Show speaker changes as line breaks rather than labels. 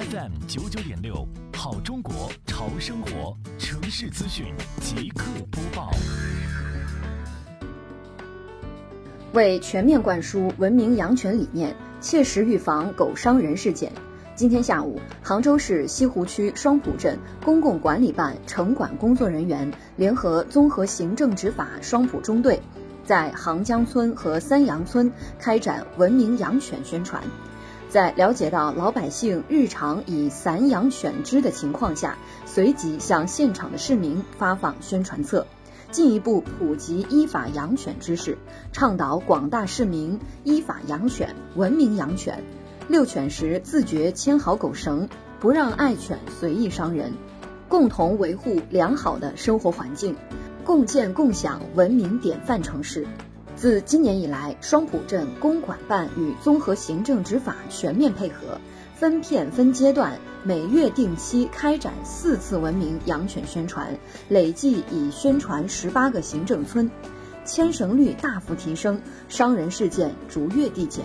FM 九九点六，好中国潮生活城市资讯即刻播报。
为全面灌输文明养犬理念，切实预防狗伤人事件，今天下午，杭州市西湖区双浦镇公共管理办城管工作人员联合综合行政执法双浦中队，在杭江村和三阳村开展文明养犬宣传。在了解到老百姓日常以散养犬只的情况下，随即向现场的市民发放宣传册，进一步普及依法养犬知识，倡导广大市民依法养犬、文明养犬，遛犬时自觉牵好狗绳，不让爱犬随意伤人，共同维护良好的生活环境，共建共享文明典范城市。自今年以来，双浦镇公管办与综合行政执法全面配合，分片分阶段，每月定期开展四次文明养犬宣传，累计已宣传十八个行政村，牵绳率大幅提升，伤人事件逐月递减。